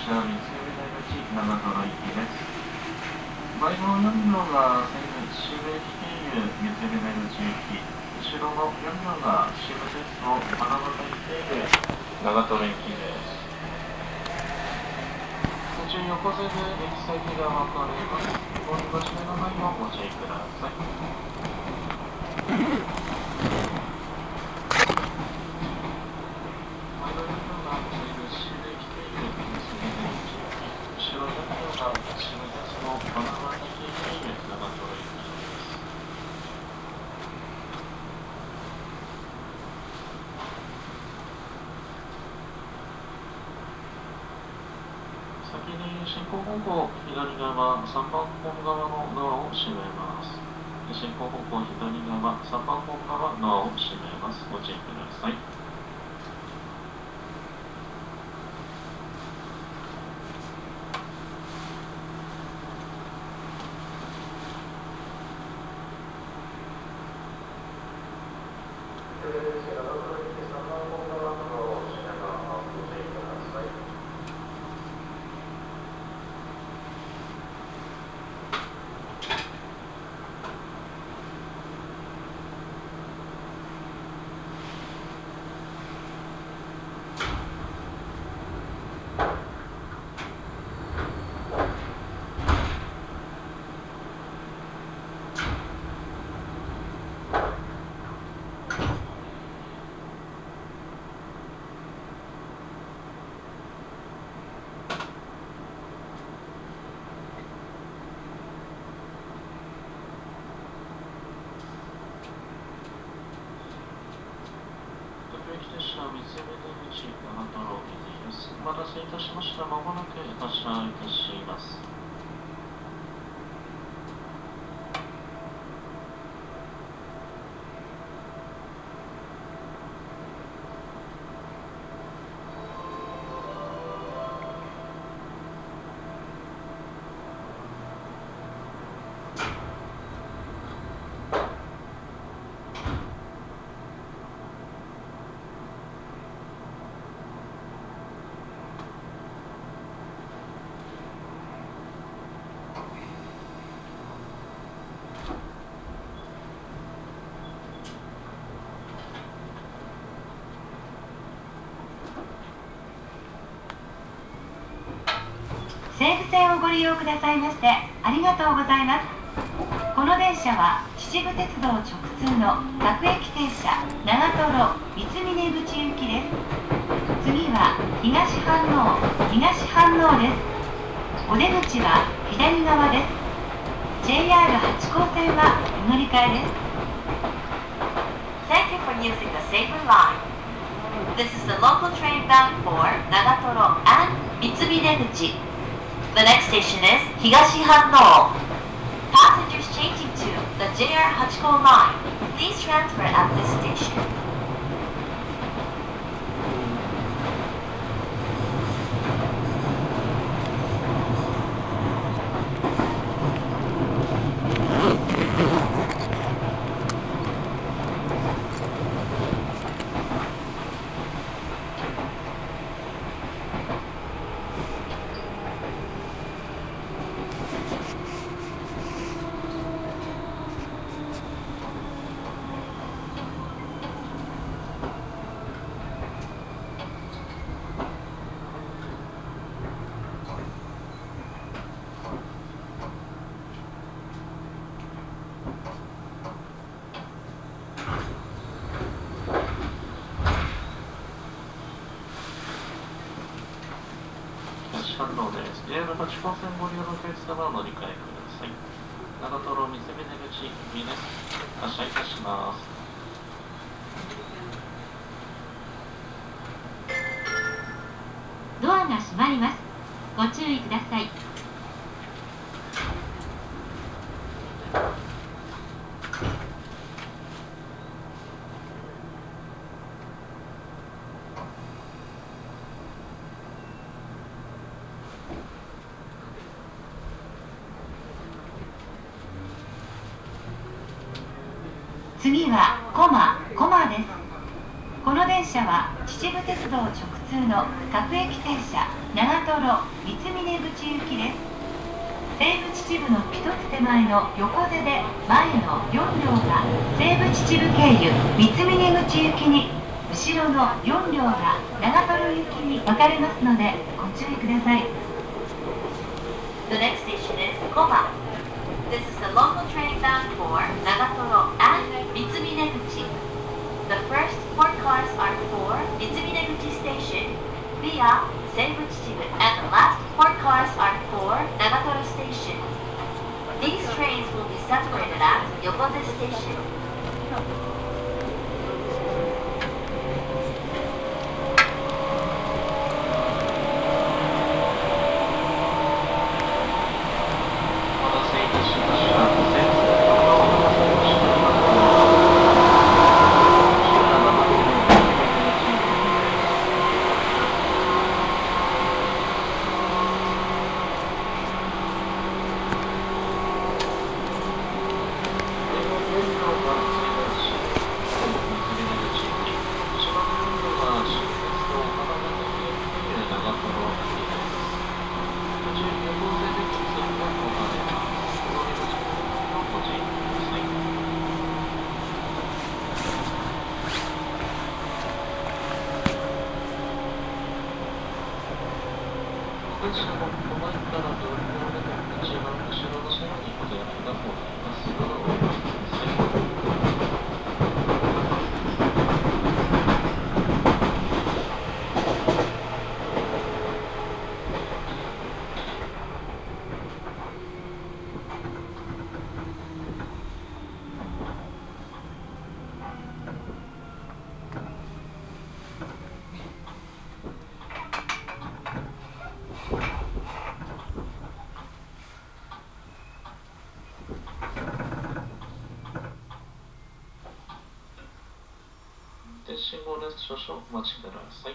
車三つ目出口長瀞行きです。前の4両が先月渋駅経由三つ目出口行き、後ろの4両が渋鉄道花形駅経由長瀞行きです。途中横瀬で行き先が分かれます。お見間違いのないようお注意ください。前の4両が西武渋駅経由三つ目出口行き、後ろ4両が渋鉄道花形駅経由長瀞行きです。先に進行方向左側3番本側のドアを閉めます。進行方向左側3番本側ドアを閉めます。ご注意ください。各駅停車三つ目出口長瀞駅ですお待たせいたしました。まもなく発車いたします西武線をご利用くださいましてありがとうございますこの電車は秩父鉄道直通の各駅停車長瀞三峰口行きです次は東飯能東飯能ですお出口は左側です JR 八高線は乗り換えです Thank you for using the same line This is the local train bound for 長瀞 and 三峰口 The next station is Higashi Hanno. Passengers changing to the JR Hachiko line, please transfer at this station. ご利用のお客様を乗り換えください長瀞三峰口行きです発車いたします。ドアが閉まります。ご注意ください次はコマコマですこの電電車は秩父鉄道直通の各駅停車長瀞三峰口行きです西武秩父の一つ手前の横手で前の4両が西武秩父経由三峰口行きに後ろの4両が長瀞行きに分かれますのでご注意ください The next station is Koba. This is the local train bound for Nagatoro and Mitsubineguchi. The first four cars are for Mitsubineguchi Station via Seibu Chichibu and the last four cars are for Nagatoro Station. These trains will be 横手ステーション。少々お待ちください。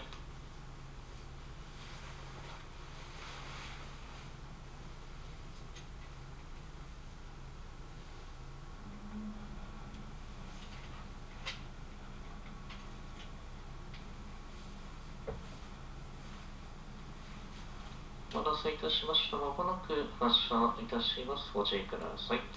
お待たせいたしました。まもなく発車いたします。ご注意ください。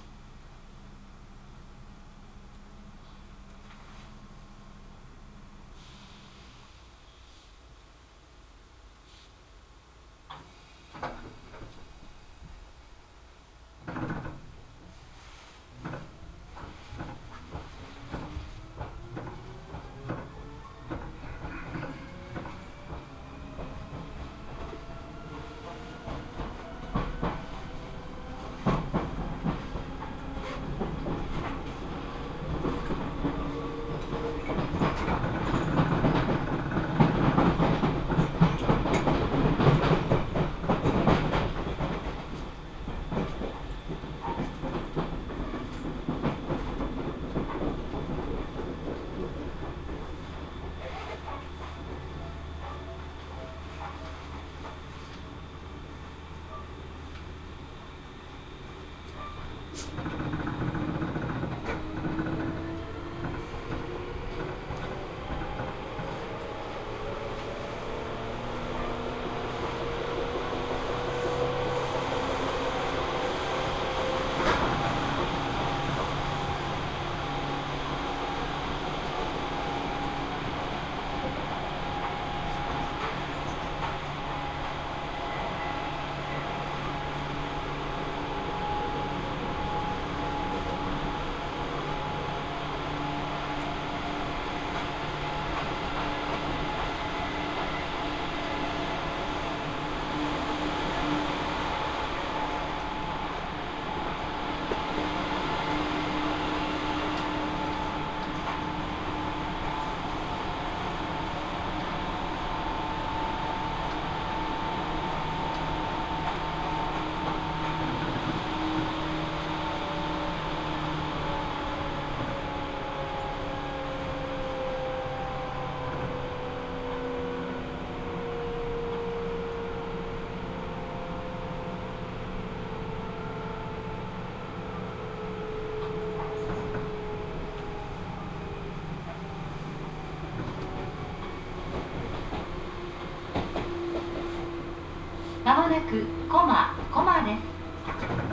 まもなくコマコマです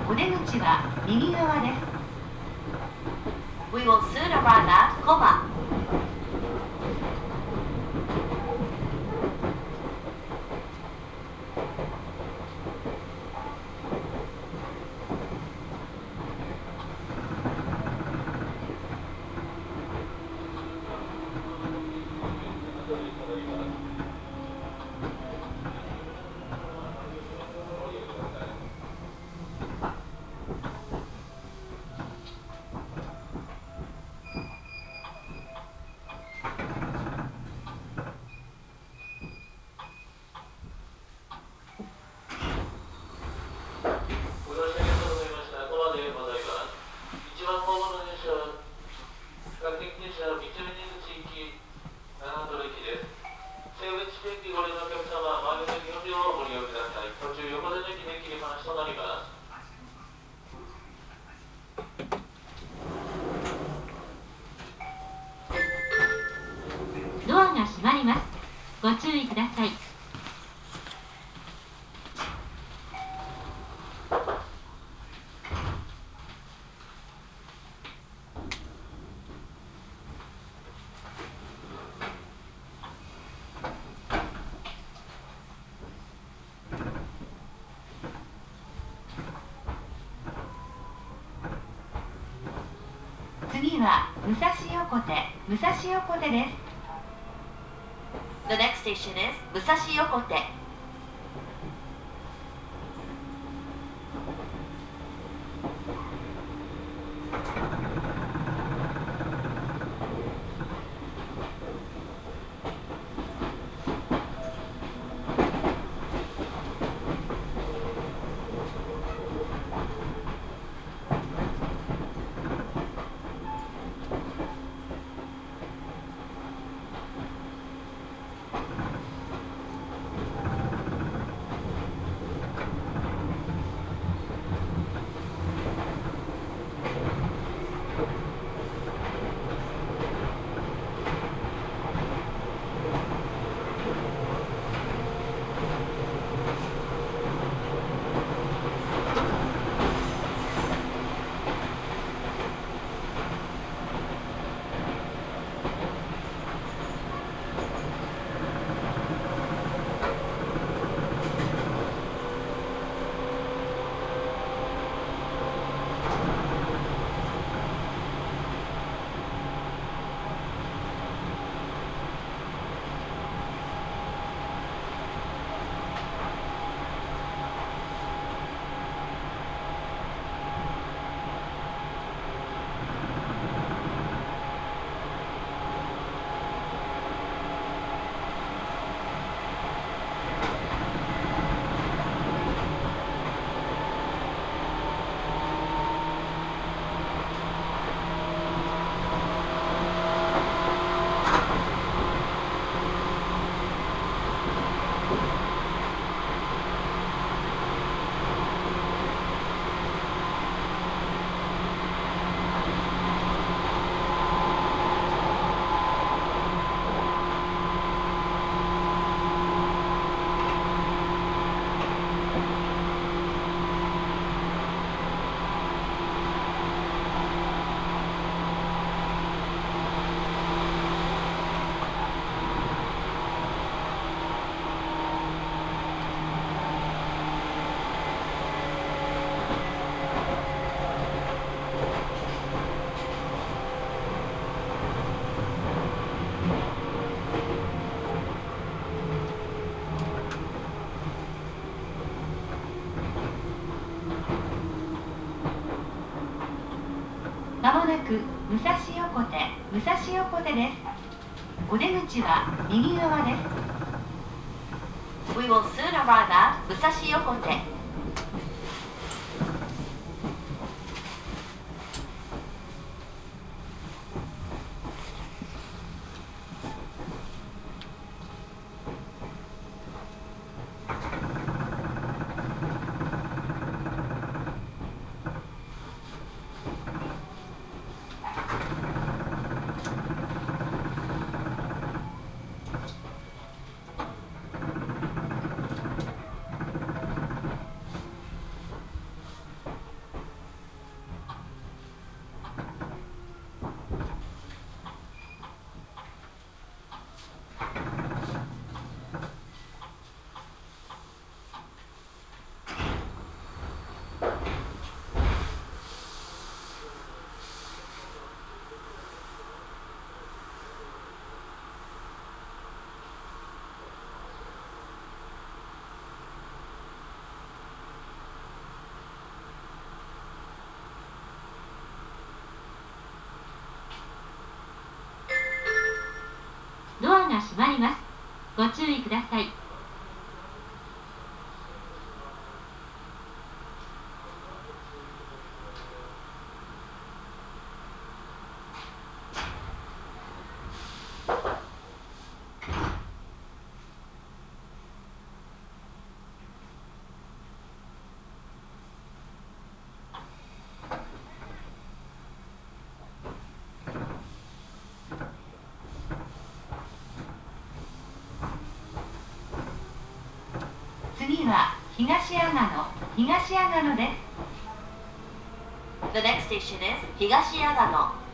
お出口は右側です We will soon arrive at Koma. ご乗車ありがとうございました。コマでございます。一番後方の電車は、各駅電車、三つ目出口行き、長瀞駅です。西武地区駅ご利用のお客様、前の席の両をご利用ください。途中横手の駅で切り離しとなります。ドアが閉まりますご注意ください次は武蔵横手武蔵横手です。The next です武蔵横手。武蔵横手です。お出口は右側です。We will soon 武蔵尾。が閉まります。ご注意ください。次は東阿賀野東阿賀野です The next station is 東阿賀野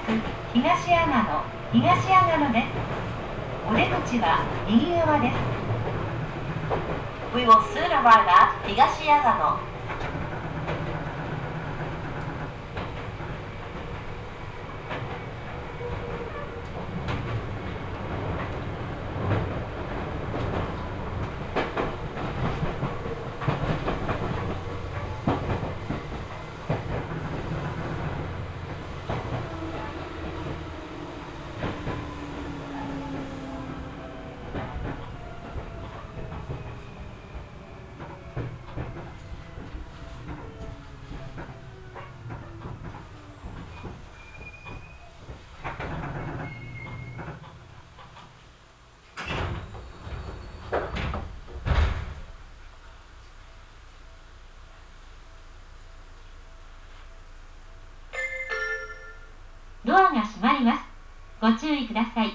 区東阿賀野東阿賀野です。お出口は右側です。We will soon arrive at 東阿賀野ドアが閉まります。ご注意ください。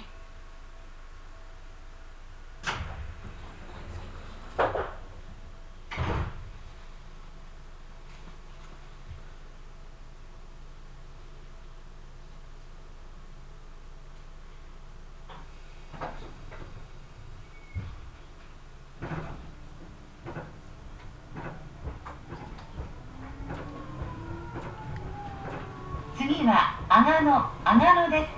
次は阿賀野阿賀野です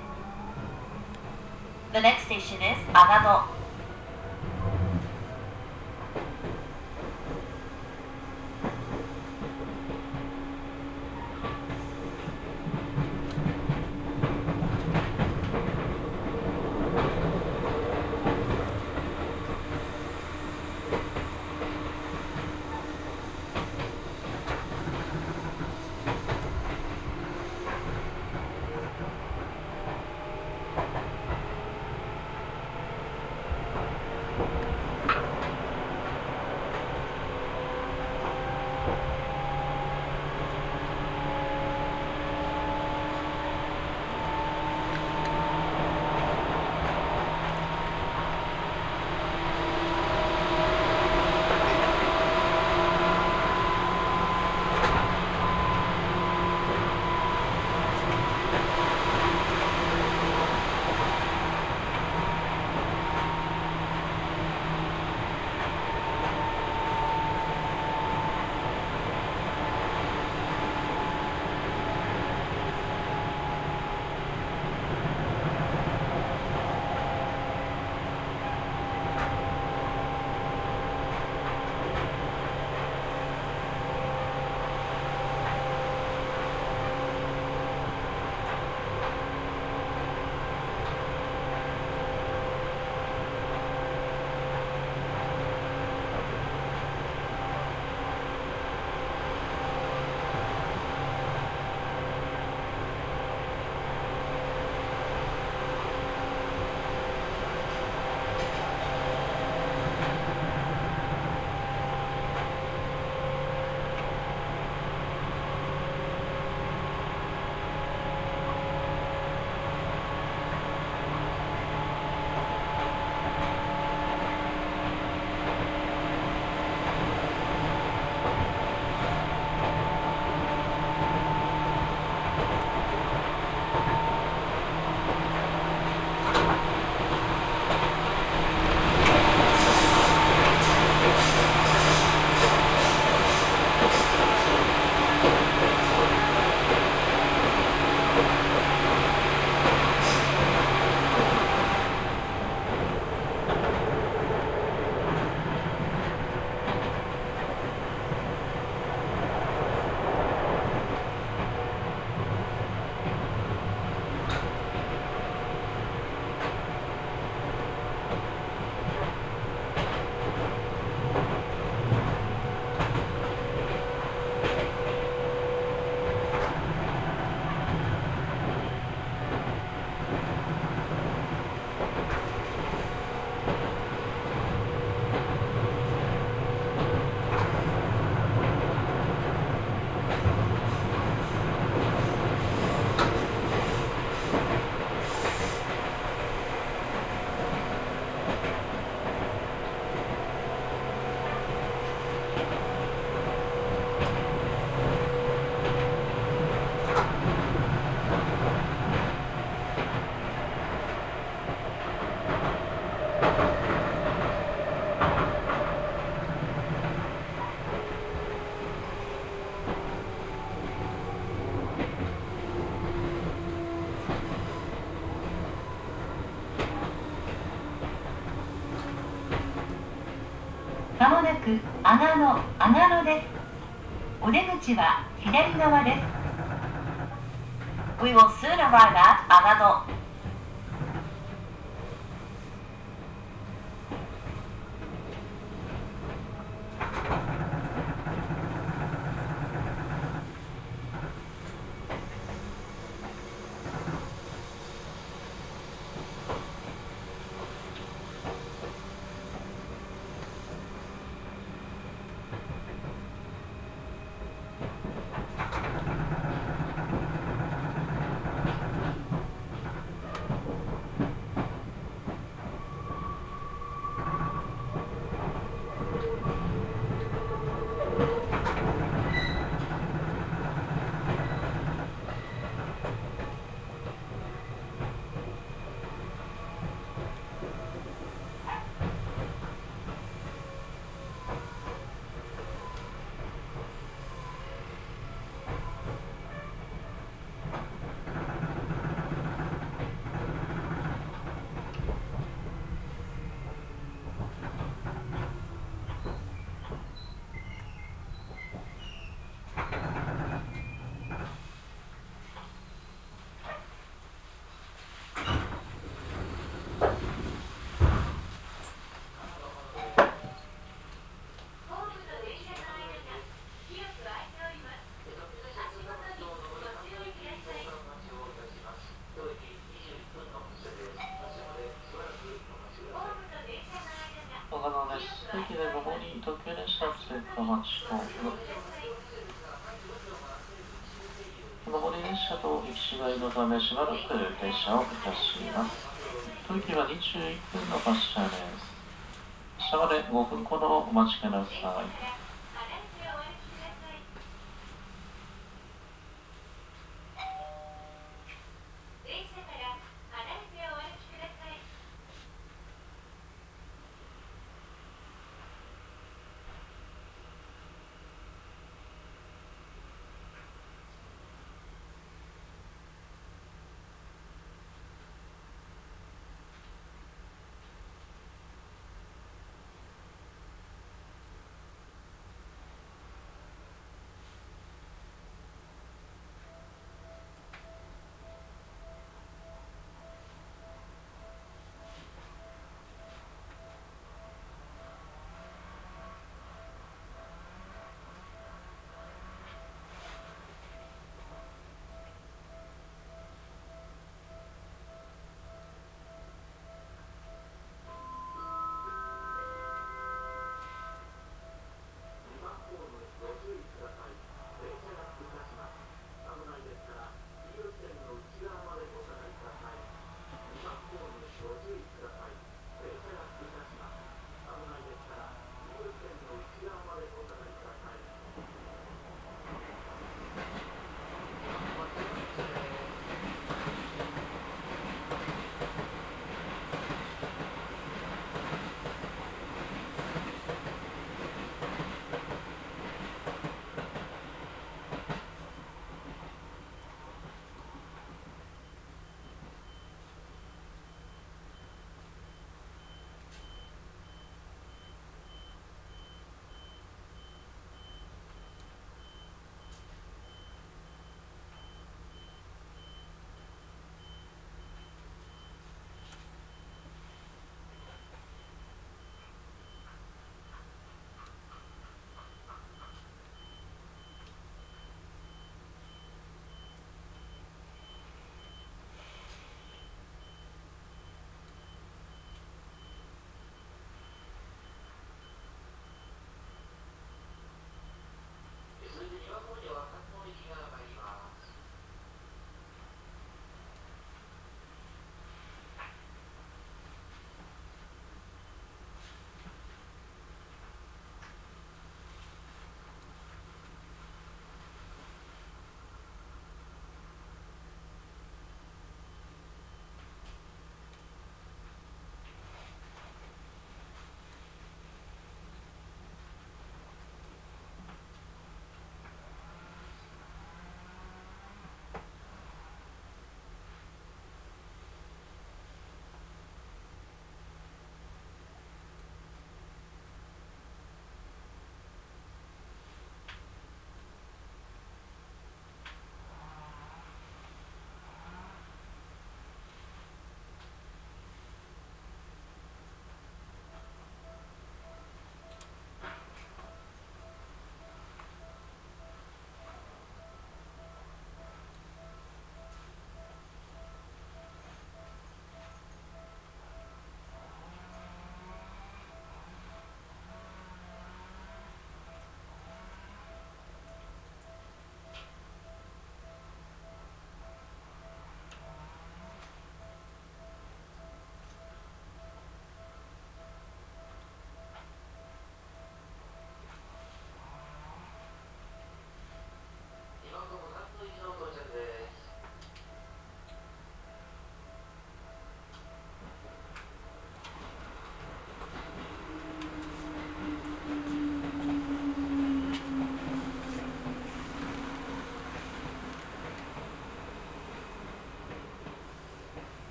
The next station is 阿賀野「なく阿賀野阿です。お出口は左側です。車を追加待ちと、上り列車と行き違いのためしばらく停車をいたします。東急は21分の発車です。下まで5分ほどお待ちください。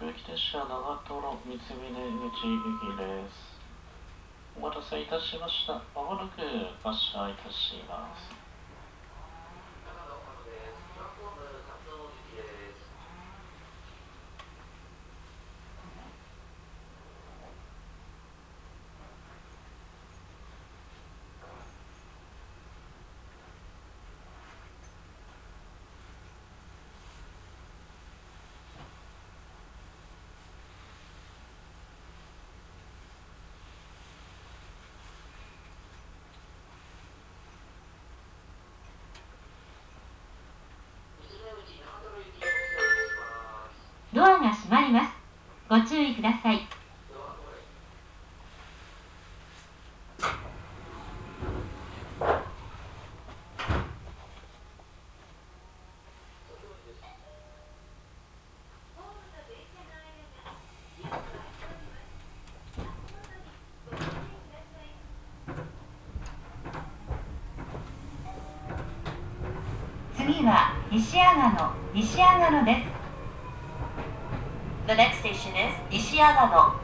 各駅列車長瀞三峰口行きです。お待たせいたしました。まもなく発車いたします。ドアが閉まります。ご注意ください。次は西阿賀野西阿賀野です The next station is 西阿賀野。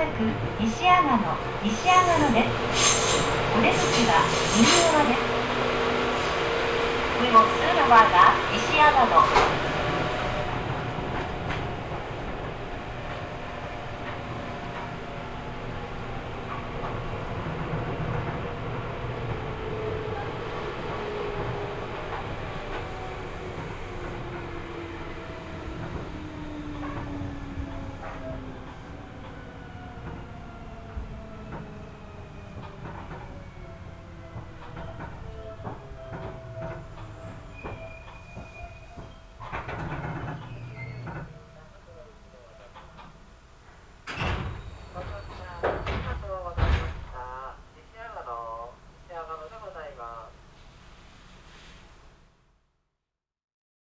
なく西阿賀野西阿賀野ですお出口は右側です We will soon arrive at 西阿賀野。